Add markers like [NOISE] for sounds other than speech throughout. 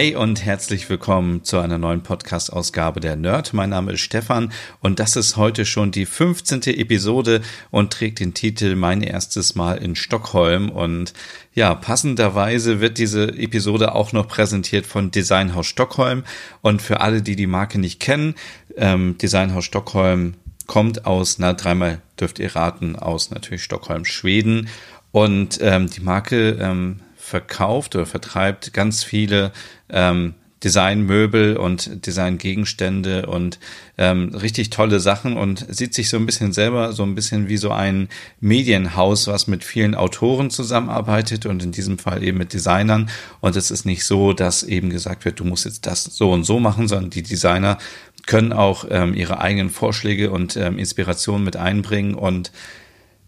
Hey und herzlich willkommen zu einer neuen Podcast-Ausgabe der Nerd. Mein Name ist Stefan und das ist heute schon die 15. Episode und trägt den Titel Mein erstes Mal in Stockholm. Und ja, passenderweise wird diese Episode auch noch präsentiert von Designhaus Stockholm. Und für alle, die die Marke nicht kennen, ähm, Designhaus Stockholm kommt aus, na, dreimal dürft ihr raten, aus natürlich Stockholm, Schweden. Und ähm, die Marke ähm, verkauft oder vertreibt ganz viele ähm, Designmöbel und Designgegenstände und ähm, richtig tolle Sachen und sieht sich so ein bisschen selber so ein bisschen wie so ein Medienhaus, was mit vielen Autoren zusammenarbeitet und in diesem Fall eben mit Designern. Und es ist nicht so, dass eben gesagt wird, du musst jetzt das so und so machen, sondern die Designer können auch ähm, ihre eigenen Vorschläge und ähm, Inspirationen mit einbringen und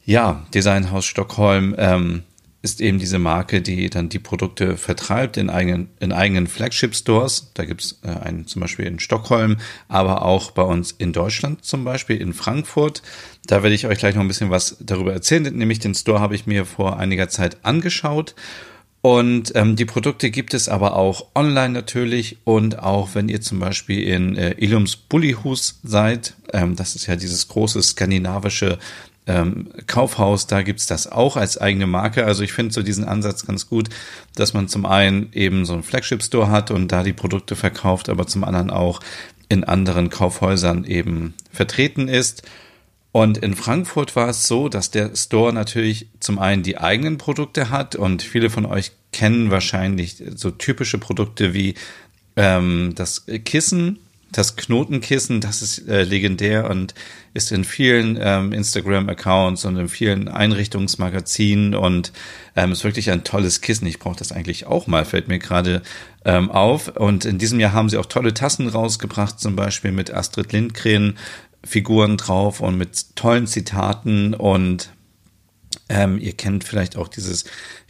ja, Designhaus Stockholm ähm, ist eben diese Marke, die dann die Produkte vertreibt in eigenen, in eigenen Flagship-Stores. Da gibt's äh, einen zum Beispiel in Stockholm, aber auch bei uns in Deutschland zum Beispiel, in Frankfurt. Da werde ich euch gleich noch ein bisschen was darüber erzählen. Nämlich den Store habe ich mir vor einiger Zeit angeschaut. Und ähm, die Produkte gibt es aber auch online natürlich und auch wenn ihr zum Beispiel in äh, Illums Bullihus seid, ähm, das ist ja dieses große skandinavische ähm, Kaufhaus, da gibt's das auch als eigene Marke. Also ich finde so diesen Ansatz ganz gut, dass man zum einen eben so einen Flagship-Store hat und da die Produkte verkauft, aber zum anderen auch in anderen Kaufhäusern eben vertreten ist. Und in Frankfurt war es so, dass der Store natürlich zum einen die eigenen Produkte hat und viele von euch kennen wahrscheinlich so typische Produkte wie ähm, das Kissen, das Knotenkissen, das ist äh, legendär und ist in vielen ähm, Instagram-Accounts und in vielen Einrichtungsmagazinen und ähm, ist wirklich ein tolles Kissen. Ich brauche das eigentlich auch mal, fällt mir gerade ähm, auf. Und in diesem Jahr haben sie auch tolle Tassen rausgebracht, zum Beispiel mit Astrid Lindgren Figuren drauf und mit tollen Zitaten und ähm, ihr kennt vielleicht auch dieses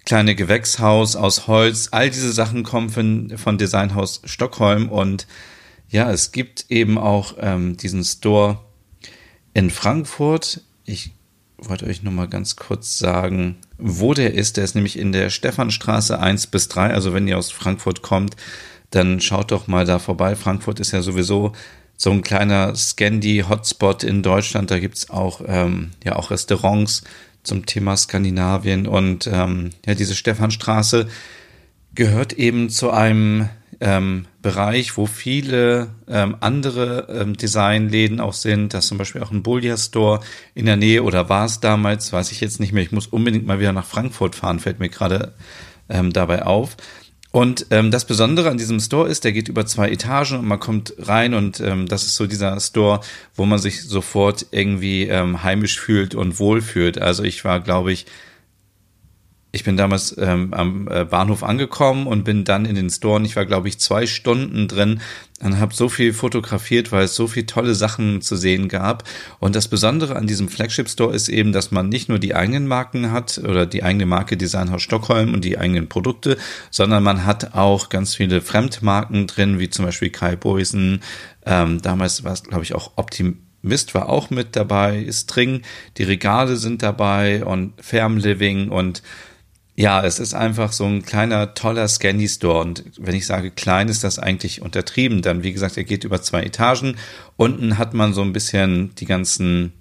kleine Gewächshaus aus Holz. All diese Sachen kommen von, von Designhaus Stockholm und ja, es gibt eben auch ähm, diesen Store in Frankfurt. Ich wollte euch nur mal ganz kurz sagen, wo der ist. Der ist nämlich in der Stephanstraße 1 bis 3. Also wenn ihr aus Frankfurt kommt, dann schaut doch mal da vorbei. Frankfurt ist ja sowieso so ein kleiner Scandi-Hotspot in Deutschland. Da gibt's auch, ähm, ja, auch Restaurants zum Thema Skandinavien. Und ähm, ja, diese Stephanstraße gehört eben zu einem ähm, Bereich, wo viele ähm, andere ähm, Designläden auch sind. Das ist zum Beispiel auch ein Bullia Store in der Nähe oder war es damals, weiß ich jetzt nicht mehr. Ich muss unbedingt mal wieder nach Frankfurt fahren, fällt mir gerade ähm, dabei auf. Und ähm, das Besondere an diesem Store ist, der geht über zwei Etagen und man kommt rein und ähm, das ist so dieser Store, wo man sich sofort irgendwie ähm, heimisch fühlt und wohlfühlt. Also ich war, glaube ich, ich bin damals ähm, am äh, Bahnhof angekommen und bin dann in den Store und ich war, glaube ich, zwei Stunden drin und habe so viel fotografiert, weil es so viel tolle Sachen zu sehen gab. Und das Besondere an diesem Flagship Store ist eben, dass man nicht nur die eigenen Marken hat oder die eigene Marke Designhaus Stockholm und die eigenen Produkte, sondern man hat auch ganz viele Fremdmarken drin, wie zum Beispiel Kai Boysen. Ähm, damals war es, glaube ich, auch Optim Mist war auch mit dabei, String, die Regale sind dabei und Farm Living und ja, es ist einfach so ein kleiner, toller Scandy-Store. Und wenn ich sage klein, ist das eigentlich untertrieben. Dann, wie gesagt, er geht über zwei Etagen. Unten hat man so ein bisschen die ganzen,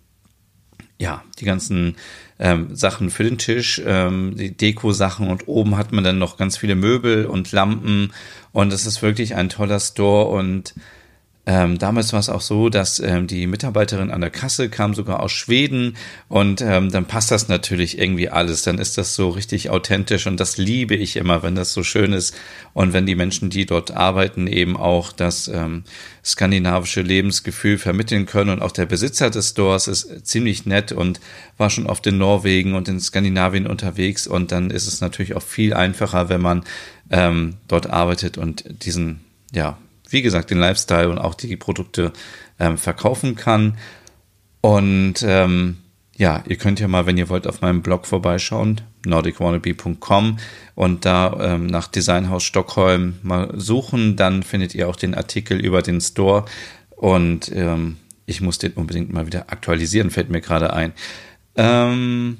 ja, die ganzen ähm, Sachen für den Tisch, ähm, die Deko-Sachen. Und oben hat man dann noch ganz viele Möbel und Lampen. Und es ist wirklich ein toller Store. Und ähm, damals war es auch so, dass ähm, die Mitarbeiterin an der Kasse kam sogar aus Schweden und ähm, dann passt das natürlich irgendwie alles. Dann ist das so richtig authentisch und das liebe ich immer, wenn das so schön ist und wenn die Menschen, die dort arbeiten, eben auch das ähm, skandinavische Lebensgefühl vermitteln können. Und auch der Besitzer des Stores ist ziemlich nett und war schon oft in Norwegen und in Skandinavien unterwegs und dann ist es natürlich auch viel einfacher, wenn man ähm, dort arbeitet und diesen ja wie gesagt, den Lifestyle und auch die Produkte ähm, verkaufen kann. Und ähm, ja, ihr könnt ja mal, wenn ihr wollt, auf meinem Blog vorbeischauen, nordicwannabe.com und da ähm, nach Designhaus Stockholm mal suchen. Dann findet ihr auch den Artikel über den Store und ähm, ich muss den unbedingt mal wieder aktualisieren, fällt mir gerade ein. Ähm,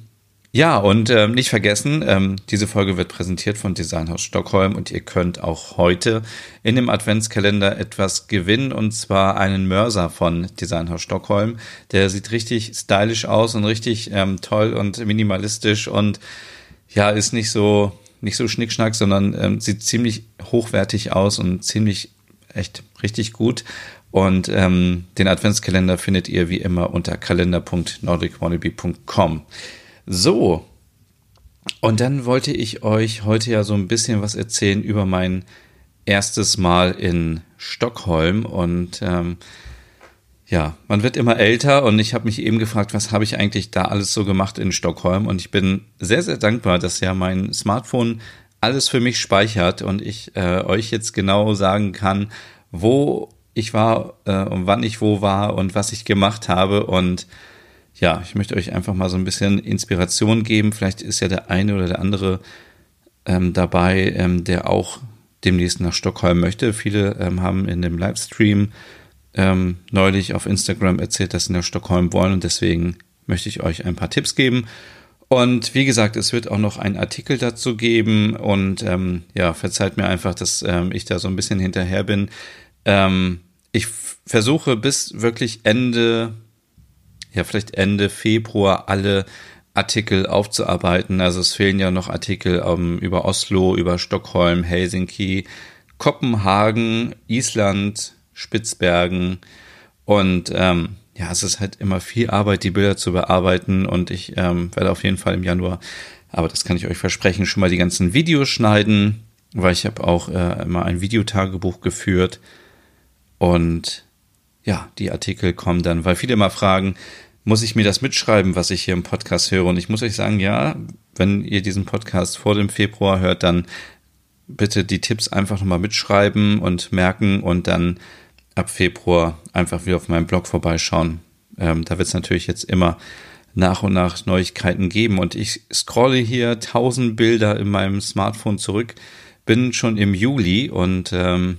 ja, und ähm, nicht vergessen, ähm, diese Folge wird präsentiert von Designhaus Stockholm und ihr könnt auch heute in dem Adventskalender etwas gewinnen und zwar einen Mörser von Designhaus Stockholm. Der sieht richtig stylisch aus und richtig ähm, toll und minimalistisch und ja, ist nicht so nicht so schnickschnack, sondern ähm, sieht ziemlich hochwertig aus und ziemlich echt richtig gut. Und ähm, den Adventskalender findet ihr wie immer unter kalender.nordicwannabe.com. So, und dann wollte ich euch heute ja so ein bisschen was erzählen über mein erstes Mal in Stockholm. Und ähm, ja, man wird immer älter und ich habe mich eben gefragt, was habe ich eigentlich da alles so gemacht in Stockholm? Und ich bin sehr, sehr dankbar, dass ja mein Smartphone alles für mich speichert und ich äh, euch jetzt genau sagen kann, wo ich war äh, und wann ich wo war und was ich gemacht habe. Und ja, ich möchte euch einfach mal so ein bisschen Inspiration geben. Vielleicht ist ja der eine oder der andere ähm, dabei, ähm, der auch demnächst nach Stockholm möchte. Viele ähm, haben in dem Livestream ähm, neulich auf Instagram erzählt, dass sie nach Stockholm wollen und deswegen möchte ich euch ein paar Tipps geben. Und wie gesagt, es wird auch noch einen Artikel dazu geben und ähm, ja, verzeiht mir einfach, dass ähm, ich da so ein bisschen hinterher bin. Ich versuche bis wirklich Ende ja vielleicht Ende Februar alle Artikel aufzuarbeiten. Also es fehlen ja noch Artikel um, ähm, über Oslo, über Stockholm, Helsinki, Kopenhagen, Island, Spitzbergen. Und ähm, ja, es ist halt immer viel Arbeit, die Bilder zu bearbeiten. Und ich ähm, werde auf jeden Fall im Januar, aber das kann ich euch versprechen, schon mal die ganzen Videos schneiden, weil ich habe auch äh, immer ein Videotagebuch geführt. Und ja, die Artikel kommen dann, weil viele immer fragen, muss ich mir das mitschreiben, was ich hier im Podcast höre? Und ich muss euch sagen, ja, wenn ihr diesen Podcast vor dem Februar hört, dann bitte die Tipps einfach nochmal mitschreiben und merken und dann ab Februar einfach wieder auf meinem Blog vorbeischauen. Ähm, da wird es natürlich jetzt immer nach und nach Neuigkeiten geben. Und ich scrolle hier tausend Bilder in meinem Smartphone zurück, bin schon im Juli und ähm,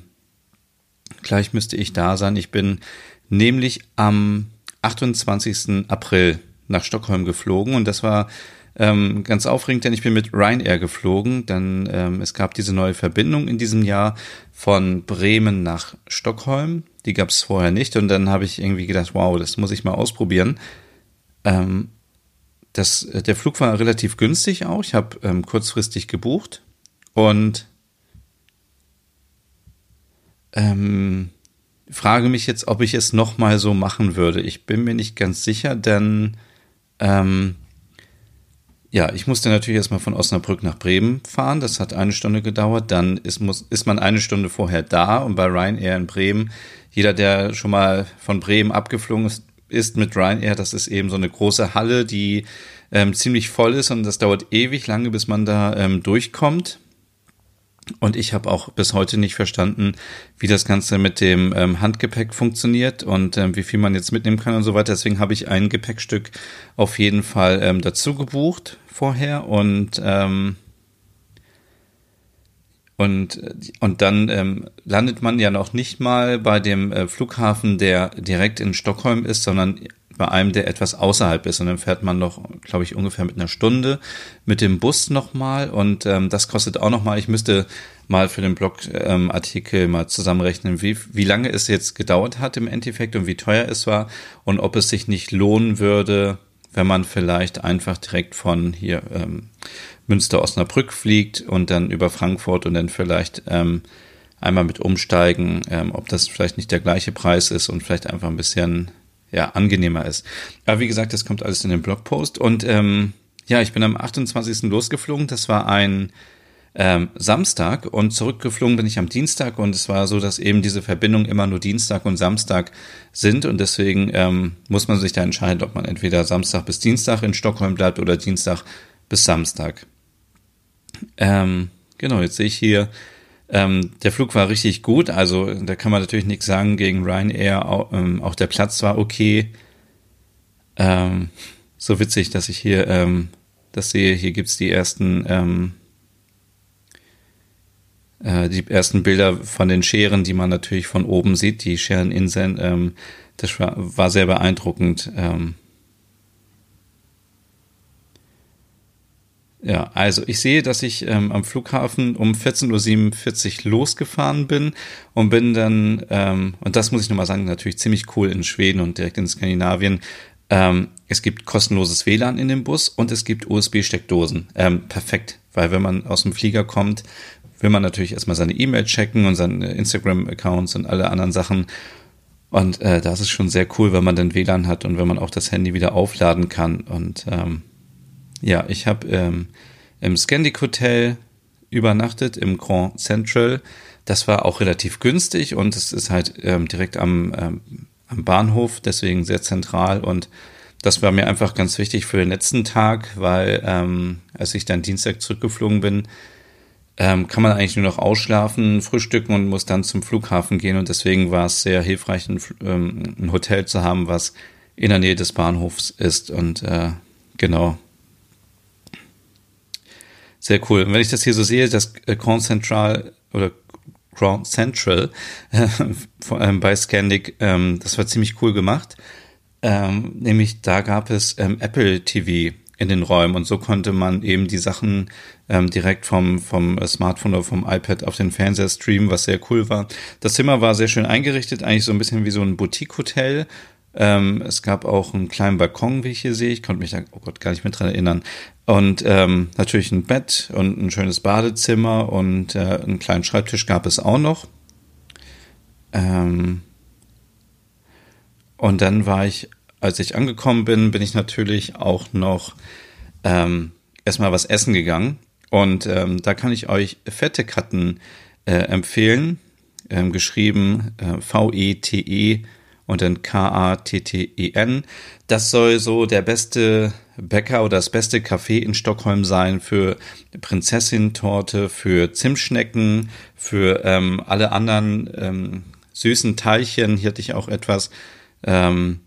Gleich müsste ich da sein. Ich bin nämlich am 28. April nach Stockholm geflogen und das war ähm, ganz aufregend, denn ich bin mit Ryanair geflogen. Dann ähm, es gab diese neue Verbindung in diesem Jahr von Bremen nach Stockholm. Die gab es vorher nicht und dann habe ich irgendwie gedacht, wow, das muss ich mal ausprobieren. Ähm, das, der Flug war relativ günstig auch. Ich habe ähm, kurzfristig gebucht und ähm, frage mich jetzt, ob ich es nochmal so machen würde. Ich bin mir nicht ganz sicher, denn ähm, ja, ich musste natürlich erstmal von Osnabrück nach Bremen fahren. Das hat eine Stunde gedauert. Dann ist, muss, ist man eine Stunde vorher da und bei Ryanair in Bremen, jeder, der schon mal von Bremen abgeflogen ist, ist mit Ryanair, das ist eben so eine große Halle, die ähm, ziemlich voll ist und das dauert ewig lange, bis man da ähm, durchkommt. Und ich habe auch bis heute nicht verstanden, wie das Ganze mit dem ähm, Handgepäck funktioniert und ähm, wie viel man jetzt mitnehmen kann und so weiter. Deswegen habe ich ein Gepäckstück auf jeden Fall ähm, dazu gebucht vorher und ähm, und, und dann ähm, landet man ja noch nicht mal bei dem äh, Flughafen, der direkt in Stockholm ist, sondern bei einem, der etwas außerhalb ist. Und dann fährt man noch, glaube ich, ungefähr mit einer Stunde mit dem Bus nochmal. Und ähm, das kostet auch nochmal, ich müsste mal für den Blogartikel ähm, mal zusammenrechnen, wie, wie lange es jetzt gedauert hat im Endeffekt und wie teuer es war und ob es sich nicht lohnen würde, wenn man vielleicht einfach direkt von hier ähm, Münster Osnabrück fliegt und dann über Frankfurt und dann vielleicht ähm, einmal mit umsteigen, ähm, ob das vielleicht nicht der gleiche Preis ist und vielleicht einfach ein bisschen ja, angenehmer ist. Aber wie gesagt, das kommt alles in den Blogpost. Und ähm, ja, ich bin am 28. losgeflogen. Das war ein ähm, Samstag und zurückgeflogen bin ich am Dienstag und es war so, dass eben diese Verbindungen immer nur Dienstag und Samstag sind und deswegen ähm, muss man sich da entscheiden, ob man entweder Samstag bis Dienstag in Stockholm bleibt oder Dienstag bis Samstag. Ähm, genau, jetzt sehe ich hier Ähm, der Flug war richtig gut, also da kann man natürlich nichts sagen gegen Ryanair. Auch, ähm, auch der Platz war okay. Ähm, so witzig, dass ich hier ähm, das sehe. Hier gibt's die ersten ähm, äh, die ersten Bilder von den Scheren, die man natürlich von oben sieht, die Schereninseln. Ähm, das war, war sehr beeindruckend. Ähm, Ja, also ich sehe, dass ich ähm, am Flughafen um 14.47 Uhr losgefahren bin und bin dann, ähm, und das muss ich nochmal sagen, natürlich ziemlich cool in Schweden und direkt in Skandinavien. Ähm, es gibt kostenloses WLAN in dem Bus und es gibt USB-Steckdosen. Ähm, perfekt, weil wenn man aus dem Flieger kommt, will man natürlich erstmal seine E-Mail checken und seine Instagram-Accounts und alle anderen Sachen. Und äh, das ist schon sehr cool, wenn man dann WLAN hat und wenn man auch das Handy wieder aufladen kann. Und ähm, ja, ich habe ähm, im Scandic Hotel übernachtet, im Grand Central. Das war auch relativ günstig und es ist halt ähm, direkt am, ähm, am Bahnhof, deswegen sehr zentral und das war mir einfach ganz wichtig für den letzten Tag, weil ähm, als ich dann Dienstag zurückgeflogen bin, ähm, kann man eigentlich nur noch ausschlafen, frühstücken und muss dann zum Flughafen gehen und deswegen war es sehr hilfreich, ein, ähm, ein Hotel zu haben, was in der Nähe des Bahnhofs ist und äh, genau, sehr cool. Und wenn ich das hier so sehe, das äh, Grand Central oder Grand Central äh, [LAUGHS] vor allem bei Scandic, ähm, das war ziemlich cool gemacht. Ähm, nämlich da gab es ähm, Apple TV in den Räumen und so konnte man eben die Sachen ähm, direkt vom, vom Smartphone oder vom iPad auf den Fernseher streamen, was sehr cool war. Das Zimmer war sehr schön eingerichtet, eigentlich so ein bisschen wie so ein Boutique-Hotel ähm, es gab auch einen kleinen Balkon, wie ich hier sehe. Ich konnte mich da, oh Gott, gar nicht mehr dran erinnern. Und ähm, natürlich ein Bett und ein schönes Badezimmer und äh, einen kleinen Schreibtisch gab es auch noch. Ähm, und dann war ich, als ich angekommen bin, bin ich natürlich auch noch ähm, erstmal was essen gegangen. Und ähm, da kann ich euch fette Katten äh, empfehlen. Ähm, geschrieben äh, V-E-T-E und dann K-A-T-T-E-N. Das soll so der beste Bäcker oder das beste Café in Stockholm sein für Prinzessin-Torte, für Zimtschnecken, für ähm, alle anderen ähm, süßen Teilchen. Hier hatte ich auch etwas ähm,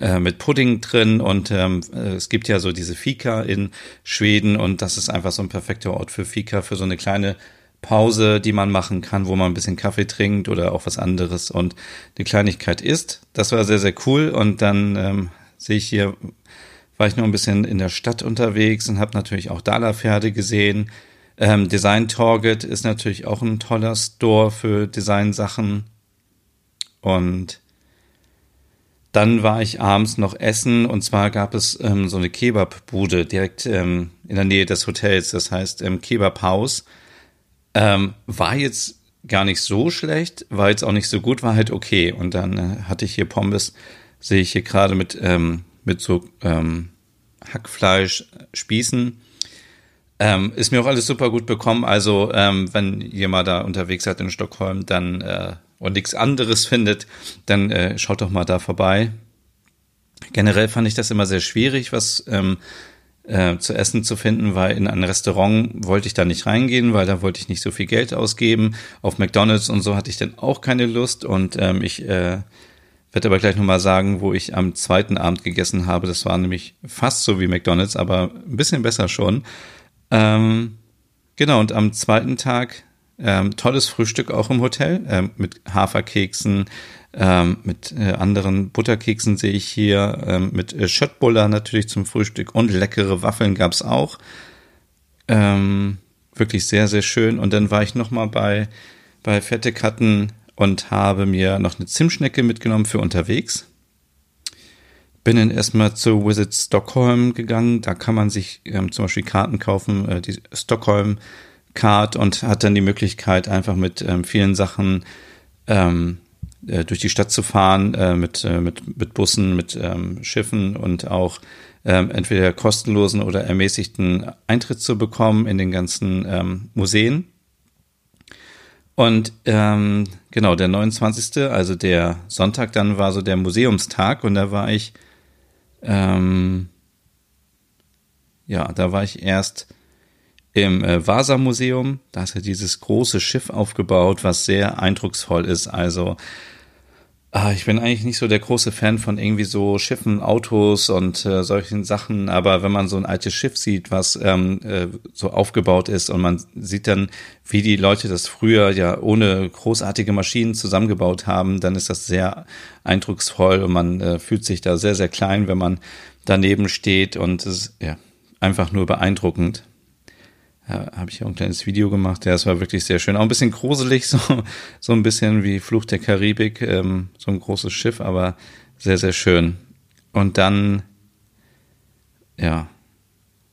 äh, mit Pudding drin und ähm, äh, es gibt ja so diese Fika in Schweden und das ist einfach so ein perfekter Ort für Fika, für so eine kleine Pause, die man machen kann, wo man ein bisschen Kaffee trinkt oder auch was anderes und eine Kleinigkeit isst. Das war sehr, sehr cool. Und dann ähm, sehe ich hier, war ich noch ein bisschen in der Stadt unterwegs und habe natürlich auch Dala-Pferde gesehen. Ähm, Design Target ist natürlich auch ein toller Store für Designsachen. Und dann war ich abends noch essen und zwar gab es ähm, so eine Kebabbude direkt ähm, in der Nähe des Hotels, das heißt ähm, Kebab House. Ähm, war jetzt gar nicht so schlecht, war jetzt auch nicht so gut, war halt okay. Und dann äh, hatte ich hier Pommes, sehe ich hier gerade mit, ähm, mit so ähm, Hackfleisch, Spießen. Ähm, ist mir auch alles super gut bekommen. Also, ähm, wenn mal da unterwegs seid in Stockholm, dann äh, und nichts anderes [LAUGHS] findet, dann äh, schaut doch mal da vorbei. Generell fand ich das immer sehr schwierig, was ähm, äh, zu essen zu finden, weil in ein Restaurant wollte ich da nicht reingehen, weil da wollte ich nicht so viel Geld ausgeben. Auf McDonalds und so hatte ich dann auch keine Lust und ähm, ich äh, werde aber gleich nochmal sagen, wo ich am zweiten Abend gegessen habe. Das war nämlich fast so wie McDonalds, aber ein bisschen besser schon. Ähm, genau, und am zweiten Tag ähm, tolles Frühstück auch im Hotel ähm, mit Haferkeksen, ähm, mit äh, anderen Butterkeksen sehe ich hier, ähm, mit äh, Schöttbuller natürlich zum Frühstück und leckere Waffeln gab's auch. Ähm, wirklich sehr, sehr schön. Und dann war ich nochmal bei, bei Fette Katten und habe mir noch eine Zimtschnecke mitgenommen für unterwegs. Bin dann erstmal zu Visit Stockholm gegangen. Da kann man sich ähm, zum Beispiel Karten kaufen, äh, die Stockholm Card und hat dann die Möglichkeit, einfach mit ähm, vielen Sachen ähm, äh, durch die Stadt zu fahren äh, mit, äh, mit, mit Bussen, mit ähm, Schiffen und auch ähm, entweder kostenlosen oder ermäßigten Eintritt zu bekommen in den ganzen ähm, Museen. Und ähm, genau, der 29., also der Sonntag dann war so der Museumstag und da war ich, ähm, ja, da war ich erst im äh, Vasa-Museum. Da ist ja dieses große Schiff aufgebaut, was sehr eindrucksvoll ist. Also Ah, ich bin eigentlich nicht so der große Fan von irgendwie so Schiffen, Autos und äh, solchen Sachen, aber wenn man so ein altes Schiff sieht, was ähm, äh, so aufgebaut ist und man sieht dann, wie die Leute das früher ja ohne großartige Maschinen zusammengebaut haben, dann ist das sehr eindrucksvoll und man äh, fühlt sich da sehr, sehr klein, wenn man daneben steht und es ist ja einfach nur beeindruckend habe ich auch ein kleines Video gemacht. Ja, es war wirklich sehr schön. Auch ein bisschen gruselig, [LAUGHS] so, so ein bisschen wie Fluch der Karibik, ähm, so ein großes Schiff, aber sehr, sehr schön. Und dann, ja,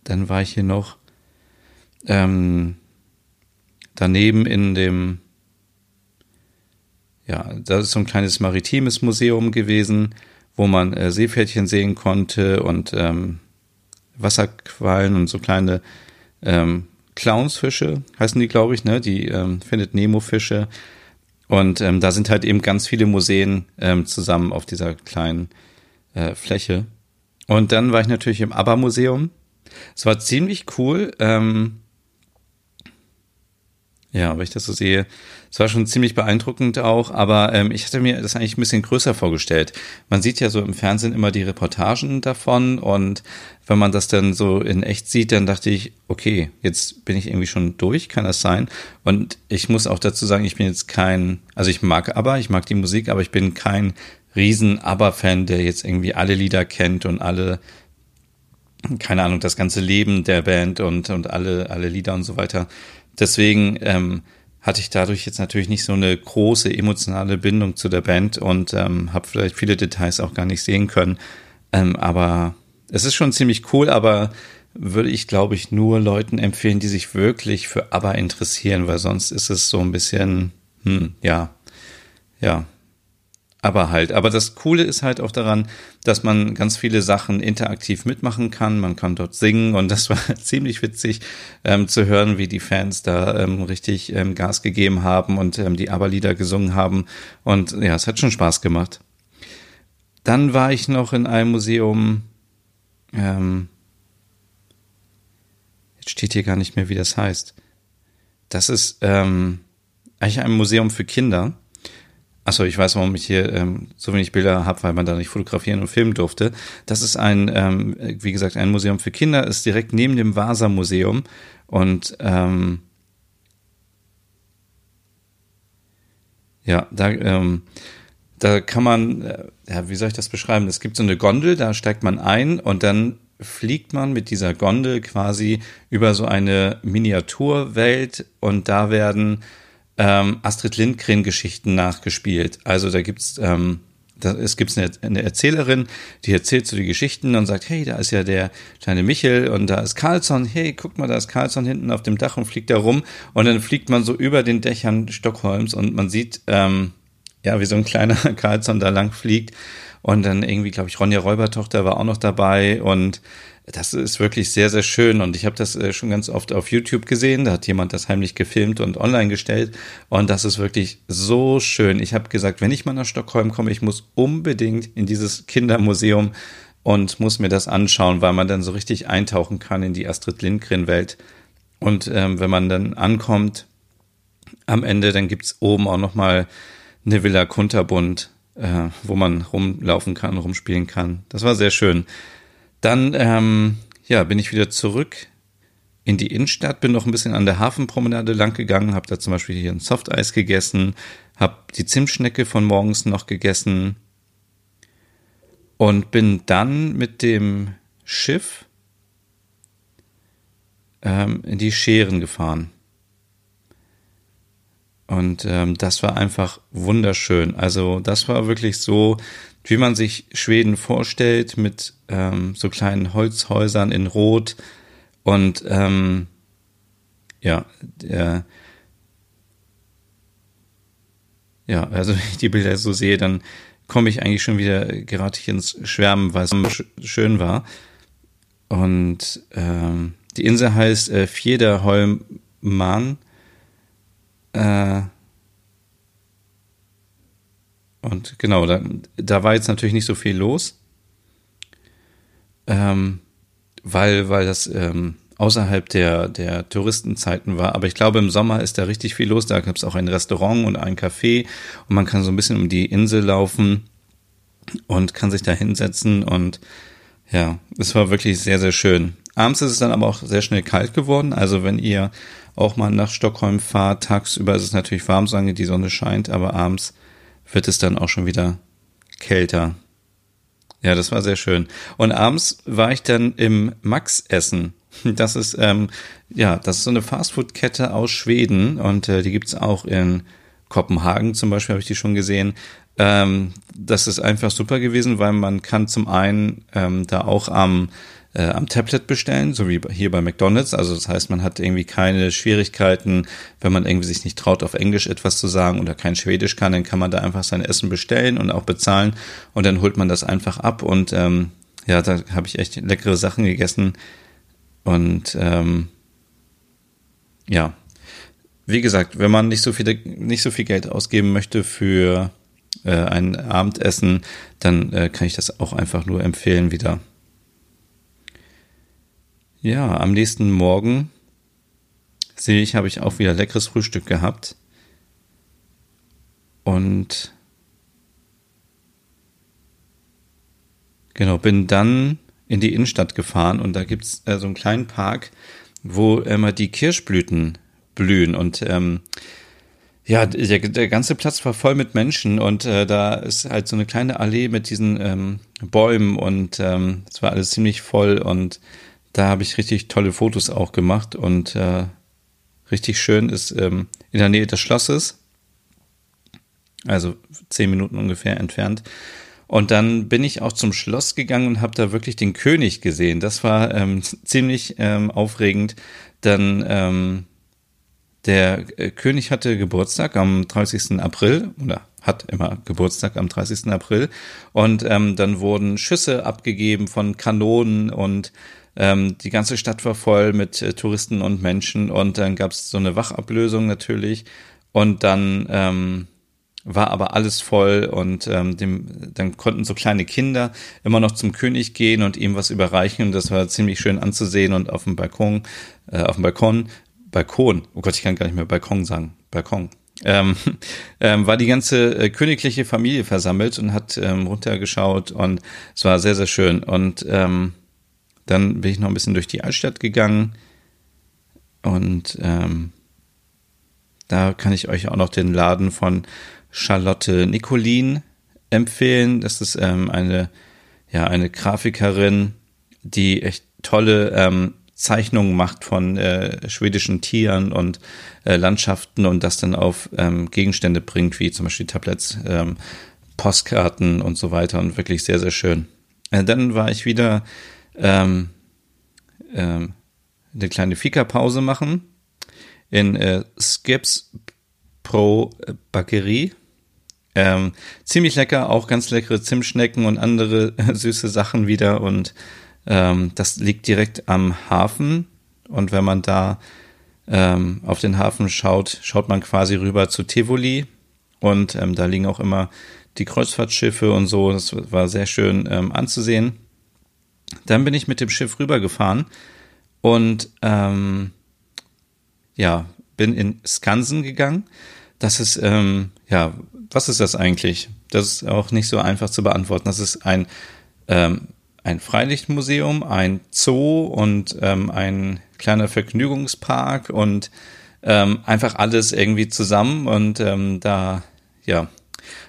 dann war ich hier noch ähm, daneben in dem, ja, das ist so ein kleines maritimes Museum gewesen, wo man äh, Seepferdchen sehen konnte und ähm, Wasserquallen und so kleine ähm, Clownsfische, heißen die, glaube ich, ne? Die ähm, findet Nemo-Fische. Und ähm, da sind halt eben ganz viele Museen ähm, zusammen auf dieser kleinen äh, Fläche. Und dann war ich natürlich im ABBA-Museum. Es war ziemlich cool. Ähm, ja, wenn ich das so sehe, es war schon ziemlich beeindruckend auch, aber ähm, ich hatte mir das eigentlich ein bisschen größer vorgestellt. Man sieht ja so im Fernsehen immer die Reportagen davon und wenn man das dann so in echt sieht, dann dachte ich, okay, jetzt bin ich irgendwie schon durch, kann das sein? Und ich muss auch dazu sagen, ich bin jetzt kein, also ich mag aber, ich mag die Musik, aber ich bin kein riesen ABBA-Fan, der jetzt irgendwie alle Lieder kennt und alle keine Ahnung, das ganze Leben der Band und, und alle, alle Lieder und so weiter. Deswegen ähm, hatte ich dadurch jetzt natürlich nicht so eine große emotionale Bindung zu der Band und ähm, habe vielleicht viele Details auch gar nicht sehen können. Ähm, aber es ist schon ziemlich cool, aber würde ich, glaube ich, nur Leuten empfehlen, die sich wirklich für ABBA interessieren, weil sonst ist es so ein bisschen, hm, ja, ja, aber halt. Aber das Coole ist halt auch daran, dass man ganz viele Sachen interaktiv mitmachen kann. Man kann dort singen und [LAUGHS] das war ziemlich witzig ähm, zu hören, wie die Fans da ähm, richtig ähm, Gas gegeben haben und ähm, die Aberlieder gesungen haben. Und ja, es hat schon Spaß gemacht. Dann war ich noch in einem Museum. Ähm, jetzt steht hier gar nicht mehr, wie das heißt. Das ist ähm, eigentlich ein Museum für Kinder Achso, ich weiß, warum ich hier ähm, so wenig Bilder habe, weil man da nicht fotografieren und filmen durfte. Das ist ein, ähm, wie gesagt, ein Museum für Kinder, ist direkt neben dem Vasa-Museum und ähm, ja, da, ähm, da kann man, äh, ja, wie soll ich das beschreiben? Es gibt so eine Gondel, da steigt man ein und dann fliegt man mit dieser Gondel quasi über so eine Miniaturwelt und da werden ähm, Astrid Lindgren-Geschichten nachgespielt. Also da gibt's ähm, da, es gibt eine, eine Erzählerin, die erzählt so die Geschichten und sagt, hey, da ist ja der kleine Michel und da ist Carlsson, hey, guck mal, da ist Carlsson hinten auf dem Dach und fliegt da rum. Und dann fliegt man so über den Dächern Stockholms und man sieht, ähm, ja, wie so ein kleiner [LAUGHS] Carlsson da lang fliegt und dann irgendwie, glaube ich, Ronja Räubertochter war auch noch dabei und das ist wirklich sehr, sehr schön und ich habe das äh, schon ganz oft auf YouTube gesehen. Da hat jemand das heimlich gefilmt und online gestellt und das ist wirklich so schön. Ich habe gesagt, wenn ich mal nach Stockholm komme, ich muss unbedingt in dieses Kindermuseum und muss mir das anschauen, weil man dann so richtig eintauchen kann in die Astrid Lindgren-Welt. Und ähm, wenn man dann ankommt, am Ende, dann gibt's oben auch nochmal eine Villa Kunterbund, äh, wo man rumlaufen kann, rumspielen kann. Das war sehr schön. Dann ähm, ja, bin ich wieder zurück in die Innenstadt, bin noch ein bisschen an der Hafenpromenade lang gegangen, habe da zum Beispiel hier ein Softeis gegessen, habe die Zimtschnecke von morgens noch gegessen und bin dann mit dem Schiff ähm, in die Scheren gefahren. Und ähm, das war einfach wunderschön. Also das war wirklich so, wie man sich Schweden vorstellt, mit ähm, so kleinen Holzhäusern in Rot und ähm, ja, der, ja, also [LAUGHS] wenn ich die Bilder so sehe, dann komme ich eigentlich schon wieder gerade ins Schwärmen, weil es schön war. Und ähm, die Insel heißt äh, Fjederholman. Äh, und genau, da, da war jetzt natürlich nicht so viel los, ähm, weil, weil das ähm, außerhalb der, der Touristenzeiten war. Aber ich glaube, im Sommer ist da richtig viel los. Da gibt es auch ein Restaurant und ein Café und man kann so ein bisschen um die Insel laufen und kann sich da hinsetzen und ja, es war wirklich sehr, sehr schön. Abends ist es dann aber auch sehr schnell kalt geworden. Also wenn ihr auch mal nach Stockholm fahrt, tagsüber ist es natürlich warm, solange die Sonne scheint, aber abends wird es dann auch schon wieder kälter. Ja, das war sehr schön. Und abends war ich dann im Max essen. Das ist ähm, ja, das ist so eine Fastfood-Kette aus Schweden und äh, die gibt's auch in Kopenhagen zum Beispiel habe ich die schon gesehen. Ähm, das ist einfach super gewesen, weil man kann zum einen ähm, da auch am äh, am Tablet bestellen, so wie hier bei McDonald's. Also das heißt, man hat irgendwie keine Schwierigkeiten, wenn man irgendwie sich nicht traut, auf Englisch etwas zu sagen oder kein Schwedisch kann, dann kann man da einfach sein Essen bestellen und auch bezahlen und dann holt man das einfach ab und ähm, ja, da habe ich echt leckere Sachen gegessen und ähm, ja, wie gesagt, wenn man nicht so viel nicht so viel Geld ausgeben möchte für äh, ein Abendessen, dann äh, kann ich das auch einfach nur empfehlen wieder. Ja, am nächsten Morgen sehe ich, habe ich auch wieder leckeres Frühstück gehabt. Und genau, bin dann in die Innenstadt gefahren und da gibt's äh, so einen kleinen Park, wo immer die Kirschblüten blühen und ähm, ja, der, der ganze Platz war voll mit Menschen und äh, da ist halt so eine kleine Allee mit diesen ähm, Bäumen und ähm, es war alles ziemlich voll und da habe ich richtig tolle Fotos auch gemacht und äh, richtig schön ist ähm, in der Nähe des Schlosses, also zehn Minuten ungefähr entfernt. Und dann bin ich auch zum Schloss gegangen und habe da wirklich den König gesehen. Das war ähm, [LAUGHS] ziemlich ähm, aufregend. Dann ähm, der äh, König hatte Geburtstag am 30. April oder hat immer Geburtstag am 30. April und ähm, dann wurden Schüsse abgegeben von Kanonen und ähm, die ganze Stadt war voll mit äh, Touristen und Menschen und dann gab es so eine Wachablösung natürlich und dann ähm, war aber alles voll und ähm, dem, dann konnten so kleine Kinder immer noch zum König gehen und ihm was überreichen und das war ziemlich schön anzusehen und auf dem Balkon, äh, auf dem Balkon, Balkon, oh Gott, ich kann gar nicht mehr Balkon sagen, Balkon, ähm, [LAUGHS] ähm, war die ganze äh, königliche Familie versammelt und hat ähm, runtergeschaut und es war sehr, sehr schön und ähm, dann bin ich noch ein bisschen durch die Altstadt gegangen und ähm, da kann ich euch auch noch den Laden von Charlotte Nicolin empfehlen. Das ist ähm, eine, ja, eine Grafikerin, die echt tolle ähm, Zeichnungen macht von äh, schwedischen Tieren und äh, Landschaften und das dann auf ähm, Gegenstände bringt, wie zum Beispiel Tablets, ähm, Postkarten und so weiter und wirklich sehr, sehr schön. Äh, dann war ich wieder ähm, ähm, eine kleine Fika-Pause machen in äh, Skips Pro Bakerie. Ähm, ziemlich lecker, auch ganz leckere Zimtschnecken und andere äh, süße Sachen wieder. Und ähm, das liegt direkt am Hafen. Und wenn man da ähm, auf den Hafen schaut, schaut man quasi rüber zu Tivoli. Und ähm, da liegen auch immer die Kreuzfahrtschiffe und so. Das war sehr schön ähm, anzusehen. Dann bin ich mit dem Schiff rübergefahren und ähm, ja, bin in Skansen gegangen. Das ist, ähm, ja, was ist das eigentlich? Das ist auch nicht so einfach zu beantworten. Das ist ein, ähm, ein Freilichtmuseum, ein Zoo und ähm, ein kleiner Vergnügungspark und ähm, einfach alles irgendwie zusammen. Und ähm, da, ja,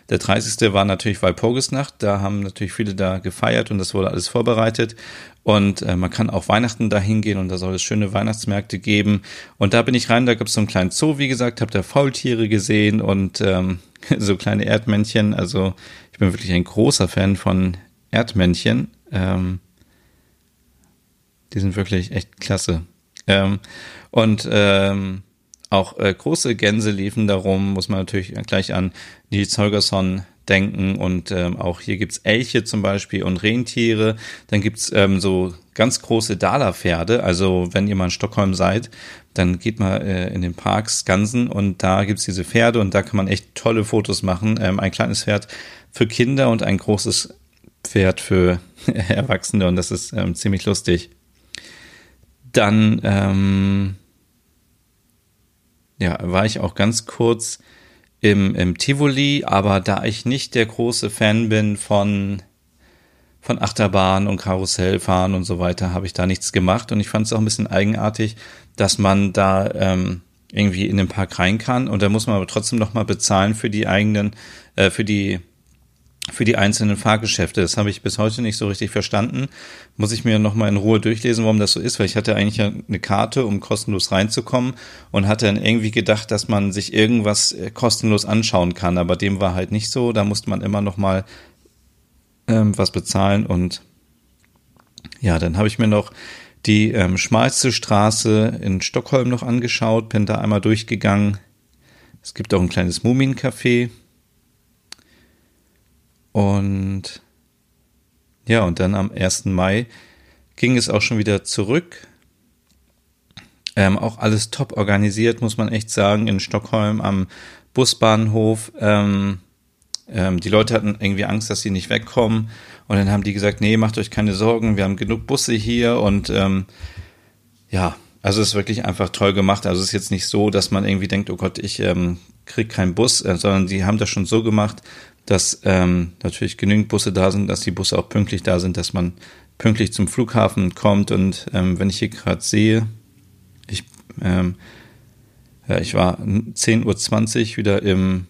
der 30. war natürlich Walpurgisnacht. Da haben natürlich viele da gefeiert und das wurde alles vorbereitet. Und äh, man kann auch Weihnachten da hingehen und da soll es schöne Weihnachtsmärkte geben. Und da bin ich rein, da gab es so einen kleinen Zoo, wie gesagt, habe da Faultiere gesehen und ähm, [LAUGHS] so kleine Erdmännchen. Also ich bin wirklich ein großer Fan von Erdmännchen. Ähm, die sind wirklich echt klasse. Ähm, und ähm, auch äh, große Gänse liefen darum, muss man natürlich gleich an Nils Holgersson denken. Und ähm, auch hier gibt's Elche zum Beispiel und Rentiere. Dann gibt's ähm, so ganz große Dala-Pferde. Also wenn ihr mal in Stockholm seid, dann geht mal äh, in den Parks Gansen und da gibt's diese Pferde und da kann man echt tolle Fotos machen. Ähm, ein kleines Pferd für Kinder und ein großes Pferd für [LAUGHS] Erwachsene und das ist ähm, ziemlich lustig. Dann ähm, ja, war ich auch ganz kurz im, im Tivoli, aber da ich nicht der große Fan bin von, von Achterbahn und Karussellfahren und so weiter, habe ich da nichts gemacht. Und ich fand es auch ein bisschen eigenartig, dass man da ähm, irgendwie in den Park rein kann und da muss man aber trotzdem nochmal bezahlen für die eigenen, äh, für die für die einzelnen Fahrgeschäfte. Das habe ich bis heute nicht so richtig verstanden. Muss ich mir nochmal in Ruhe durchlesen, warum das so ist, weil ich hatte eigentlich eine Karte, um kostenlos reinzukommen und hatte dann irgendwie gedacht, dass man sich irgendwas äh, kostenlos anschauen kann, aber dem war halt nicht so. Da musste man immer nochmal ähm, was bezahlen und ja, dann habe ich mir noch die ähm, schmalste Straße in Stockholm noch angeschaut, bin da einmal durchgegangen. Es gibt auch ein kleines Mumiencafé. Und ja, und dann am 1. Mai ging es auch schon wieder zurück. Ähm, auch alles top organisiert, muss man echt sagen, in Stockholm am Busbahnhof. Ähm, ähm, die Leute hatten irgendwie Angst, dass sie nicht wegkommen. Und dann haben die gesagt, nee, macht euch keine Sorgen, wir haben genug Busse hier. Und ähm, ja, also es ist wirklich einfach toll gemacht. Also es ist jetzt nicht so, dass man irgendwie denkt, oh Gott, ich ähm, krieg keinen Bus, äh, sondern die haben das schon so gemacht, dass ähm, natürlich genügend Busse da sind, dass die Busse auch pünktlich da sind, dass man pünktlich zum Flughafen kommt. Und ähm, wenn ich hier gerade sehe, ich, ähm, ja, ich war 10.20 Uhr wieder im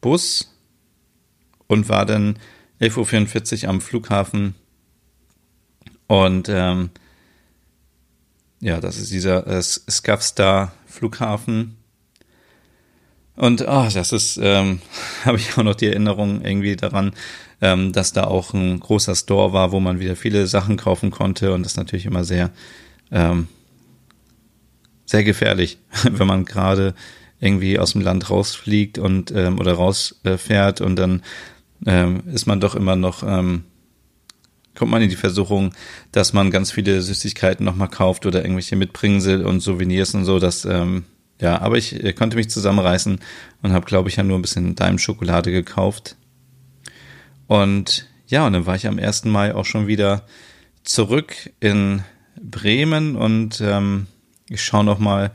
Bus und war dann 11.44 Uhr am Flughafen. Und ähm, ja, das ist dieser äh, Skavstar Flughafen. Und oh, das ist, ähm, [LAUGHS] habe ich auch noch die Erinnerung irgendwie daran, ähm, dass da auch ein großer Store war, wo man wieder viele Sachen kaufen konnte. Und das natürlich immer sehr, ähm, sehr gefährlich, [LAUGHS] wenn man gerade irgendwie aus dem Land rausfliegt und ähm, oder rausfährt. Und dann ähm, ist man doch immer noch ähm, kommt man in die Versuchung, dass man ganz viele Süßigkeiten nochmal kauft oder irgendwelche Mitbringsel und Souvenirs und so, dass ähm, ja, aber ich konnte mich zusammenreißen und habe, glaube ich, ja nur ein bisschen Daim-Schokolade gekauft. Und ja, und dann war ich am 1. Mai auch schon wieder zurück in Bremen und ähm, ich schaue noch mal,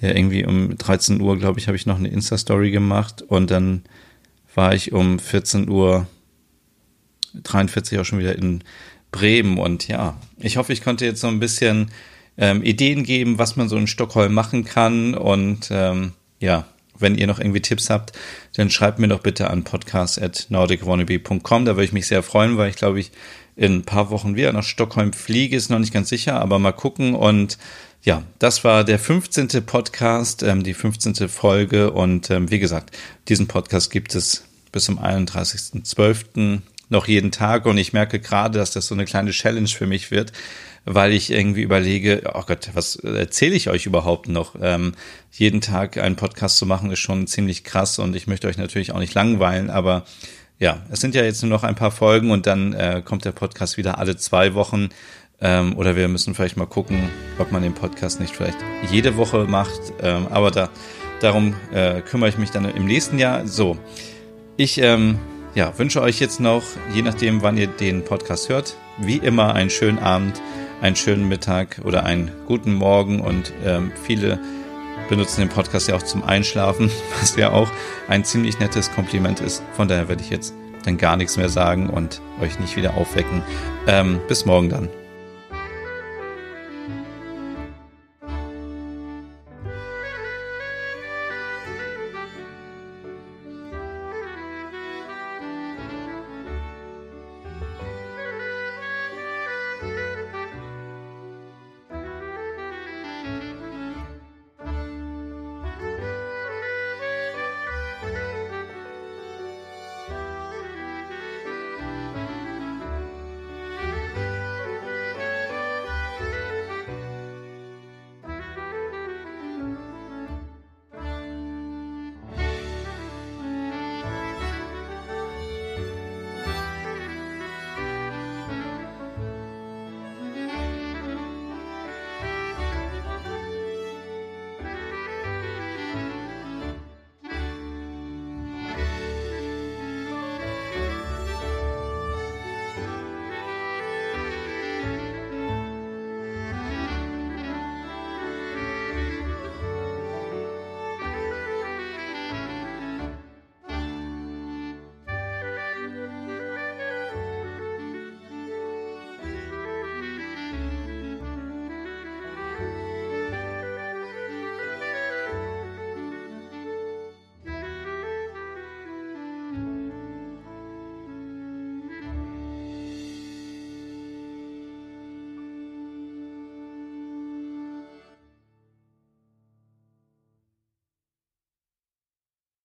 ja, irgendwie um 13 Uhr, glaube ich, habe ich noch eine Insta-Story gemacht und dann war ich um 14 Uhr 43 auch schon wieder in Bremen und ja, ich hoffe, ich konnte jetzt so ein bisschen ähm, Ideen geben, was man so in Stockholm machen kann. Und ähm, ja, wenn ihr noch irgendwie Tipps habt, dann schreibt mir doch bitte an podcast.nordicwannabe.com. Da würde ich mich sehr freuen, weil ich glaube ich in ein paar Wochen wieder nach Stockholm fliege, ist noch nicht ganz sicher, aber mal gucken. Und ja, das war der 15. Podcast, ähm, die 15. Folge. Und ähm, wie gesagt, diesen Podcast gibt es bis zum 31.12. noch jeden Tag. Und ich merke gerade, dass das so eine kleine Challenge für mich wird, weil ich irgendwie überlege, oh Gott, was erzähle ich euch überhaupt noch? Ähm, jeden Tag einen Podcast zu machen, ist schon ziemlich krass und ich möchte euch natürlich auch nicht langweilen, aber ja, es sind ja jetzt nur noch ein paar Folgen und dann äh, kommt der Podcast wieder alle zwei Wochen. Ähm, oder wir müssen vielleicht mal gucken, ob man den Podcast nicht vielleicht jede Woche macht. Ähm, aber da, darum äh, kümmere ich mich dann im nächsten Jahr. So, ich ähm, ja, wünsche euch jetzt noch, je nachdem, wann ihr den Podcast hört, wie immer einen schönen Abend einen schönen Mittag oder einen guten Morgen und ähm, viele benutzen den Podcast ja auch zum Einschlafen, [LAUGHS] was ja auch ein ziemlich nettes Kompliment ist. Von daher werde ich jetzt dann gar nichts mehr sagen und euch nicht wieder aufwecken. Ähm, bis morgen dann.